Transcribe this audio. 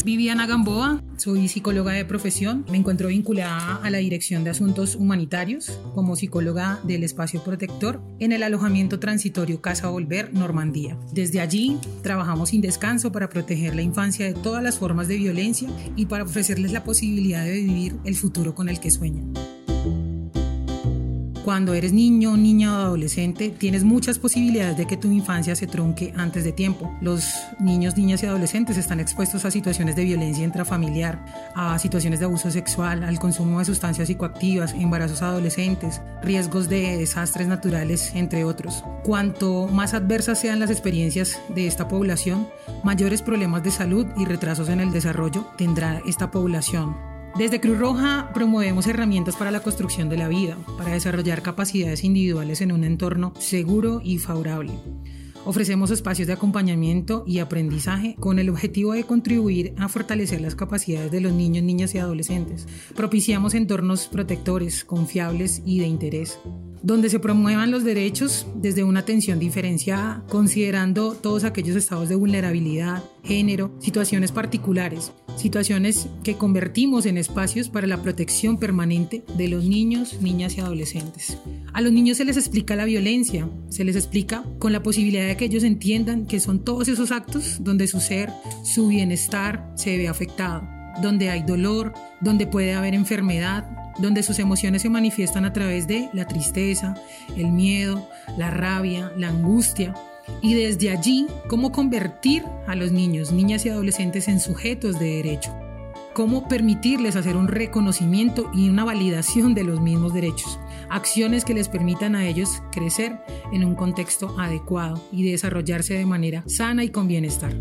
Diana Gamboa, soy psicóloga de profesión. Me encuentro vinculada a la Dirección de Asuntos Humanitarios como psicóloga del Espacio Protector en el alojamiento transitorio Casa Volver Normandía. Desde allí trabajamos sin descanso para proteger la infancia de todas las formas de violencia y para ofrecerles la posibilidad de vivir el futuro con el que sueñan. Cuando eres niño, niña o adolescente, tienes muchas posibilidades de que tu infancia se trunque antes de tiempo. Los niños, niñas y adolescentes están expuestos a situaciones de violencia intrafamiliar, a situaciones de abuso sexual, al consumo de sustancias psicoactivas, embarazos adolescentes, riesgos de desastres naturales, entre otros. Cuanto más adversas sean las experiencias de esta población, mayores problemas de salud y retrasos en el desarrollo tendrá esta población desde Cruz Roja promovemos herramientas para la construcción de la vida, para desarrollar capacidades individuales en un entorno seguro y favorable. Ofrecemos espacios de acompañamiento y aprendizaje con el objetivo de contribuir a fortalecer las capacidades de los niños, niñas y adolescentes. Propiciamos entornos protectores, confiables y de interés donde se promuevan los derechos desde una atención diferenciada, considerando todos aquellos estados de vulnerabilidad, género, situaciones particulares, situaciones que convertimos en espacios para la protección permanente de los niños, niñas y adolescentes. A los niños se les explica la violencia, se les explica con la posibilidad de que ellos entiendan que son todos esos actos donde su ser, su bienestar se ve afectado, donde hay dolor, donde puede haber enfermedad, donde sus emociones se manifiestan a través de la tristeza, el miedo, la rabia, la angustia, y desde allí cómo convertir a los niños, niñas y adolescentes en sujetos de derecho, cómo permitirles hacer un reconocimiento y una validación de los mismos derechos, acciones que les permitan a ellos crecer en un contexto adecuado y desarrollarse de manera sana y con bienestar.